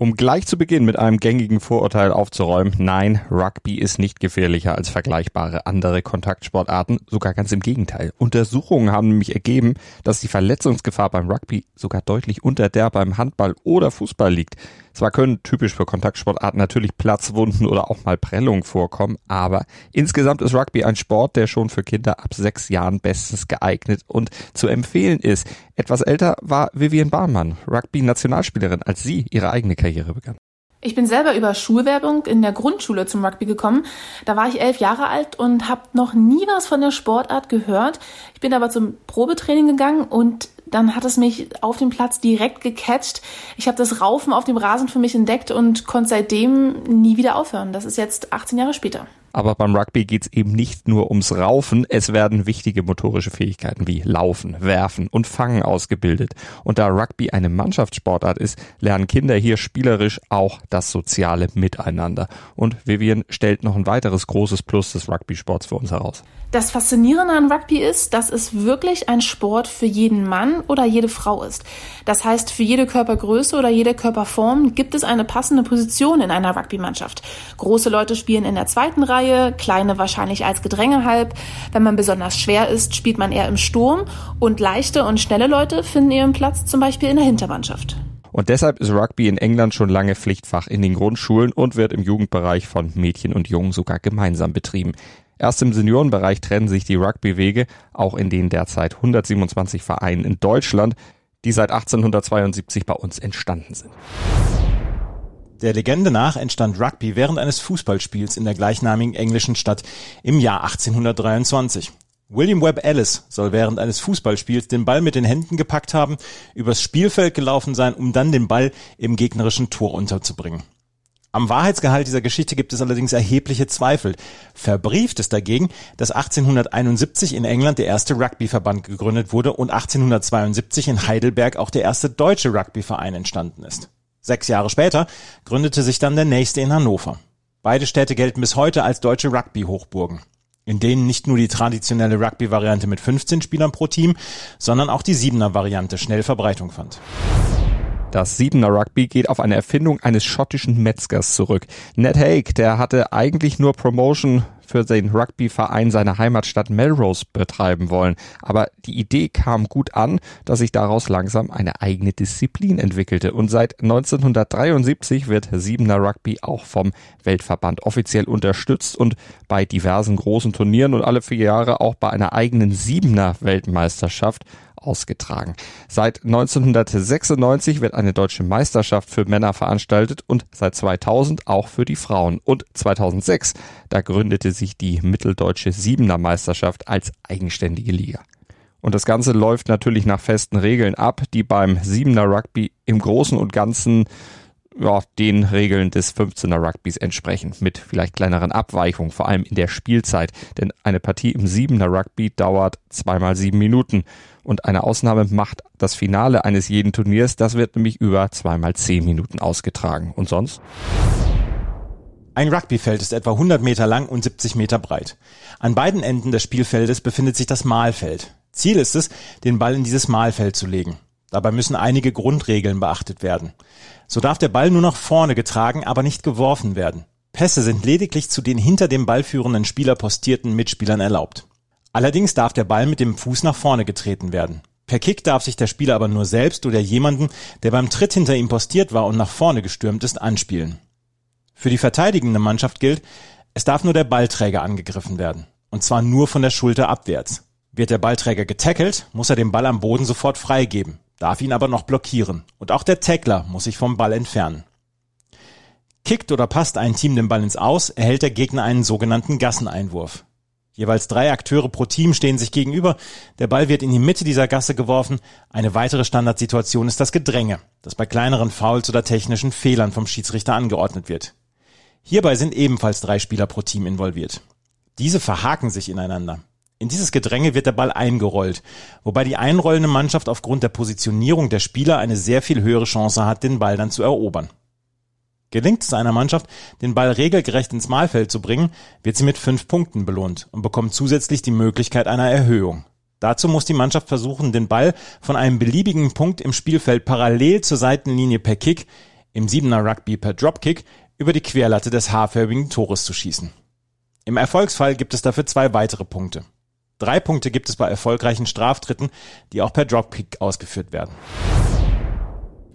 Um gleich zu Beginn mit einem gängigen Vorurteil aufzuräumen, nein, Rugby ist nicht gefährlicher als vergleichbare andere Kontaktsportarten, sogar ganz im Gegenteil. Untersuchungen haben nämlich ergeben, dass die Verletzungsgefahr beim Rugby sogar deutlich unter der beim Handball oder Fußball liegt. Zwar können typisch für Kontaktsportarten natürlich Platzwunden oder auch mal Prellungen vorkommen, aber insgesamt ist Rugby ein Sport, der schon für Kinder ab sechs Jahren bestens geeignet und zu empfehlen ist. Etwas älter war Vivian Bahnmann, Rugby-Nationalspielerin, als sie ihre eigene Karriere begann. Ich bin selber über Schulwerbung in der Grundschule zum Rugby gekommen. Da war ich elf Jahre alt und habe noch nie was von der Sportart gehört. Ich bin aber zum Probetraining gegangen und dann hat es mich auf dem Platz direkt gecatcht. Ich habe das Raufen auf dem Rasen für mich entdeckt und konnte seitdem nie wieder aufhören. Das ist jetzt 18 Jahre später. Aber beim Rugby geht es eben nicht nur ums Raufen, es werden wichtige motorische Fähigkeiten wie Laufen, Werfen und Fangen ausgebildet. Und da Rugby eine Mannschaftssportart ist, lernen Kinder hier spielerisch auch das soziale Miteinander. Und Vivian stellt noch ein weiteres großes Plus des Rugby-Sports für uns heraus. Das Faszinierende an Rugby ist, dass es wirklich ein Sport für jeden Mann oder jede Frau ist. Das heißt, für jede Körpergröße oder jede Körperform gibt es eine passende Position in einer Rugby-Mannschaft. Große Leute spielen in der zweiten Reihe, kleine wahrscheinlich als Gedrängehalb. Wenn man besonders schwer ist, spielt man eher im Sturm und leichte und schnelle Leute finden ihren Platz zum Beispiel in der Hintermannschaft. Und deshalb ist Rugby in England schon lange Pflichtfach in den Grundschulen und wird im Jugendbereich von Mädchen und Jungen sogar gemeinsam betrieben. Erst im Seniorenbereich trennen sich die Rugby-Wege, auch in den derzeit 127 Vereinen in Deutschland, die seit 1872 bei uns entstanden sind. Der Legende nach entstand Rugby während eines Fußballspiels in der gleichnamigen englischen Stadt im Jahr 1823. William Webb Ellis soll während eines Fußballspiels den Ball mit den Händen gepackt haben, übers Spielfeld gelaufen sein, um dann den Ball im gegnerischen Tor unterzubringen. Am Wahrheitsgehalt dieser Geschichte gibt es allerdings erhebliche Zweifel. Verbrieft ist dagegen, dass 1871 in England der erste Rugbyverband gegründet wurde und 1872 in Heidelberg auch der erste deutsche Rugbyverein entstanden ist. Sechs Jahre später gründete sich dann der nächste in Hannover. Beide Städte gelten bis heute als deutsche Rugby-Hochburgen, in denen nicht nur die traditionelle Rugby-Variante mit 15 Spielern pro Team, sondern auch die Siebener-Variante schnell Verbreitung fand. Das Siebener Rugby geht auf eine Erfindung eines schottischen Metzgers zurück. Ned Haig, der hatte eigentlich nur Promotion für den Rugbyverein seiner Heimatstadt Melrose betreiben wollen. Aber die Idee kam gut an, dass sich daraus langsam eine eigene Disziplin entwickelte. Und seit 1973 wird Siebener Rugby auch vom Weltverband offiziell unterstützt und bei diversen großen Turnieren und alle vier Jahre auch bei einer eigenen Siebener Weltmeisterschaft ausgetragen. Seit 1996 wird eine deutsche Meisterschaft für Männer veranstaltet und seit 2000 auch für die Frauen. Und 2006, da gründete sich die Mitteldeutsche Siebener Meisterschaft als eigenständige Liga. Und das Ganze läuft natürlich nach festen Regeln ab, die beim Siebener Rugby im Großen und Ganzen ja, den Regeln des 15er Rugbys entsprechen, mit vielleicht kleineren Abweichungen, vor allem in der Spielzeit. Denn eine Partie im 7er Rugby dauert zweimal sieben Minuten. Und eine Ausnahme macht das Finale eines jeden Turniers, das wird nämlich über zweimal zehn Minuten ausgetragen. Und sonst? Ein Rugbyfeld ist etwa 100 Meter lang und 70 Meter breit. An beiden Enden des Spielfeldes befindet sich das Mahlfeld. Ziel ist es, den Ball in dieses Mahlfeld zu legen. Dabei müssen einige Grundregeln beachtet werden. So darf der Ball nur nach vorne getragen, aber nicht geworfen werden. Pässe sind lediglich zu den hinter dem Ball führenden Spieler postierten Mitspielern erlaubt. Allerdings darf der Ball mit dem Fuß nach vorne getreten werden. Per Kick darf sich der Spieler aber nur selbst oder jemanden, der beim Tritt hinter ihm postiert war und nach vorne gestürmt ist, anspielen. Für die verteidigende Mannschaft gilt, es darf nur der Ballträger angegriffen werden. Und zwar nur von der Schulter abwärts. Wird der Ballträger getackelt, muss er den Ball am Boden sofort freigeben darf ihn aber noch blockieren. Und auch der Tackler muss sich vom Ball entfernen. Kickt oder passt ein Team den Ball ins Aus, erhält der Gegner einen sogenannten Gasseneinwurf. Jeweils drei Akteure pro Team stehen sich gegenüber. Der Ball wird in die Mitte dieser Gasse geworfen. Eine weitere Standardsituation ist das Gedränge, das bei kleineren Fouls oder technischen Fehlern vom Schiedsrichter angeordnet wird. Hierbei sind ebenfalls drei Spieler pro Team involviert. Diese verhaken sich ineinander. In dieses Gedränge wird der Ball eingerollt, wobei die einrollende Mannschaft aufgrund der Positionierung der Spieler eine sehr viel höhere Chance hat, den Ball dann zu erobern. Gelingt es einer Mannschaft, den Ball regelgerecht ins Mahlfeld zu bringen, wird sie mit fünf Punkten belohnt und bekommt zusätzlich die Möglichkeit einer Erhöhung. Dazu muss die Mannschaft versuchen, den Ball von einem beliebigen Punkt im Spielfeld parallel zur Seitenlinie per Kick, im Siebener Rugby per Dropkick, über die Querlatte des haarförmigen Tores zu schießen. Im Erfolgsfall gibt es dafür zwei weitere Punkte. Drei Punkte gibt es bei erfolgreichen Straftritten, die auch per Dropkick ausgeführt werden.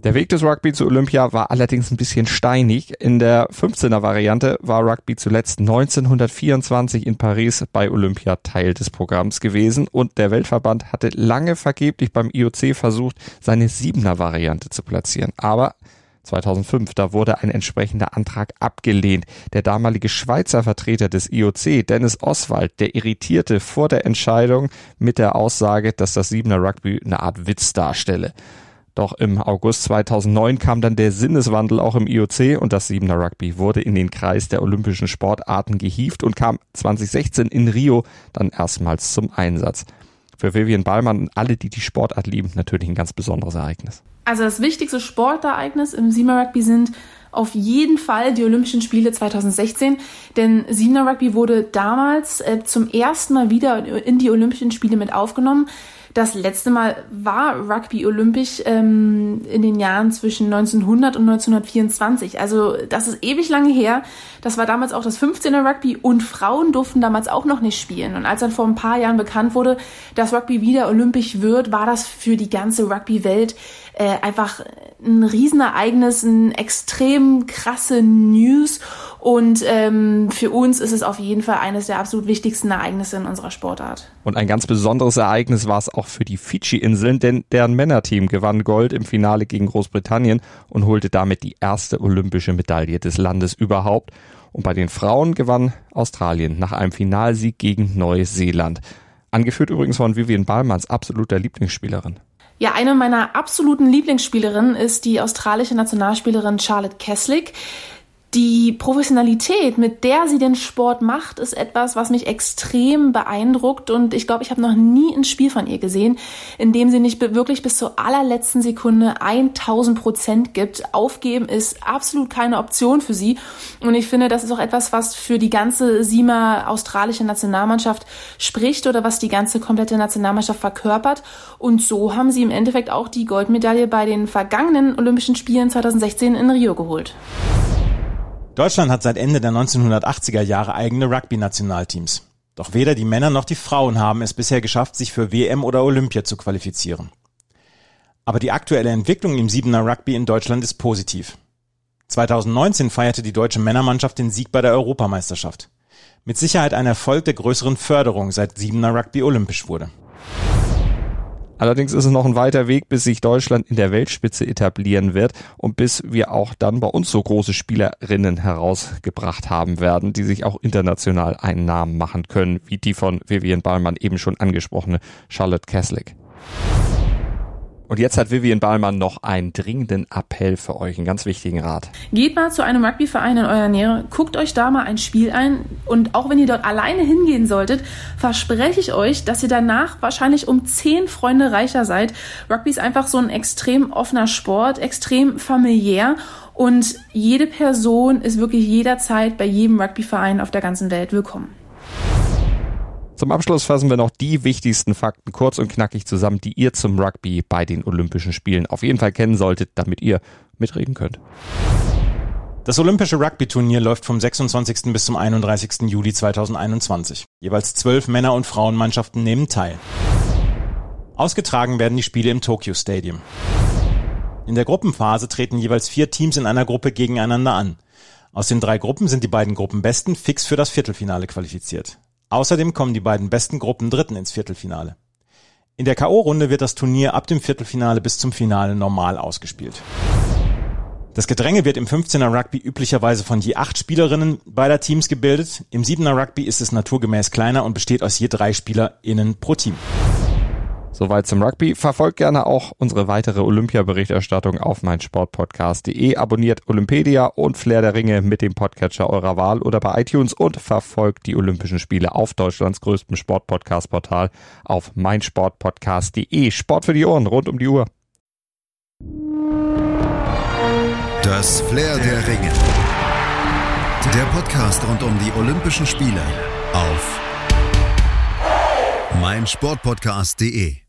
Der Weg des Rugby zu Olympia war allerdings ein bisschen steinig. In der 15er Variante war Rugby zuletzt 1924 in Paris bei Olympia Teil des Programms gewesen und der Weltverband hatte lange vergeblich beim IOC versucht, seine 7er Variante zu platzieren. Aber 2005, da wurde ein entsprechender Antrag abgelehnt. Der damalige Schweizer Vertreter des IOC, Dennis Oswald, der irritierte vor der Entscheidung mit der Aussage, dass das 7er Rugby eine Art Witz darstelle. Doch im August 2009 kam dann der Sinneswandel auch im IOC und das Siebener Rugby wurde in den Kreis der olympischen Sportarten gehievt und kam 2016 in Rio dann erstmals zum Einsatz. Für Vivian Ballmann und alle, die die Sportart lieben, natürlich ein ganz besonderes Ereignis. Also das wichtigste Sportereignis im Siebener Rugby sind auf jeden Fall die Olympischen Spiele 2016, denn Siebener Rugby wurde damals äh, zum ersten Mal wieder in die Olympischen Spiele mit aufgenommen. Das letzte Mal war Rugby olympisch ähm, in den Jahren zwischen 1900 und 1924. Also das ist ewig lange her. Das war damals auch das 15er Rugby und Frauen durften damals auch noch nicht spielen. Und als dann vor ein paar Jahren bekannt wurde, dass Rugby wieder olympisch wird, war das für die ganze Rugby-Welt äh, einfach ein Riesenereignis, ein extrem krasse News. Und ähm, für uns ist es auf jeden Fall eines der absolut wichtigsten Ereignisse in unserer Sportart. Und ein ganz besonderes Ereignis war es auch für die Fidschi-Inseln, denn deren Männerteam gewann Gold im Finale gegen Großbritannien und holte damit die erste olympische Medaille des Landes überhaupt. Und bei den Frauen gewann Australien nach einem Finalsieg gegen Neuseeland. Angeführt übrigens von Vivian Ballmanns absoluter Lieblingsspielerin. Ja, eine meiner absoluten Lieblingsspielerinnen ist die australische Nationalspielerin Charlotte Keslick die Professionalität, mit der sie den Sport macht, ist etwas, was mich extrem beeindruckt. Und ich glaube, ich habe noch nie ein Spiel von ihr gesehen, in dem sie nicht wirklich bis zur allerletzten Sekunde 1000 Prozent gibt. Aufgeben ist absolut keine Option für sie. Und ich finde, das ist auch etwas, was für die ganze SIMA australische Nationalmannschaft spricht oder was die ganze komplette Nationalmannschaft verkörpert. Und so haben sie im Endeffekt auch die Goldmedaille bei den vergangenen Olympischen Spielen 2016 in Rio geholt. Deutschland hat seit Ende der 1980er Jahre eigene Rugby-Nationalteams. Doch weder die Männer noch die Frauen haben es bisher geschafft, sich für WM oder Olympia zu qualifizieren. Aber die aktuelle Entwicklung im Siebener Rugby in Deutschland ist positiv. 2019 feierte die deutsche Männermannschaft den Sieg bei der Europameisterschaft. Mit Sicherheit ein Erfolg der größeren Förderung, seit Siebener Rugby olympisch wurde. Allerdings ist es noch ein weiter Weg, bis sich Deutschland in der Weltspitze etablieren wird und bis wir auch dann bei uns so große Spielerinnen herausgebracht haben werden, die sich auch international einen Namen machen können, wie die von Vivian Ballmann eben schon angesprochene Charlotte Keslick. Und jetzt hat Vivian Ballmann noch einen dringenden Appell für euch, einen ganz wichtigen Rat. Geht mal zu einem Rugbyverein in eurer Nähe, guckt euch da mal ein Spiel ein und auch wenn ihr dort alleine hingehen solltet, verspreche ich euch, dass ihr danach wahrscheinlich um zehn Freunde reicher seid. Rugby ist einfach so ein extrem offener Sport, extrem familiär und jede Person ist wirklich jederzeit bei jedem Rugbyverein auf der ganzen Welt willkommen. Zum Abschluss fassen wir noch die wichtigsten Fakten kurz und knackig zusammen, die ihr zum Rugby bei den Olympischen Spielen auf jeden Fall kennen solltet, damit ihr mitreden könnt. Das Olympische Rugby-Turnier läuft vom 26. bis zum 31. Juli 2021. Jeweils zwölf Männer- und Frauenmannschaften nehmen teil. Ausgetragen werden die Spiele im Tokyo Stadium. In der Gruppenphase treten jeweils vier Teams in einer Gruppe gegeneinander an. Aus den drei Gruppen sind die beiden Gruppenbesten fix für das Viertelfinale qualifiziert. Außerdem kommen die beiden besten Gruppen Dritten ins Viertelfinale. In der K.O.-Runde wird das Turnier ab dem Viertelfinale bis zum Finale normal ausgespielt. Das Gedränge wird im 15er Rugby üblicherweise von je acht Spielerinnen beider Teams gebildet. Im 7er Rugby ist es naturgemäß kleiner und besteht aus je drei SpielerInnen pro Team. Soweit zum Rugby. Verfolgt gerne auch unsere weitere Olympia-Berichterstattung auf meinsportpodcast.de. Abonniert Olympedia und Flair der Ringe mit dem Podcatcher eurer Wahl oder bei iTunes und verfolgt die Olympischen Spiele auf Deutschlands größtem Sportpodcast-Portal auf meinsportpodcast.de. Sport für die Ohren rund um die Uhr. Das Flair der Ringe. Der Podcast rund um die Olympischen Spiele auf meinsportpodcast.de.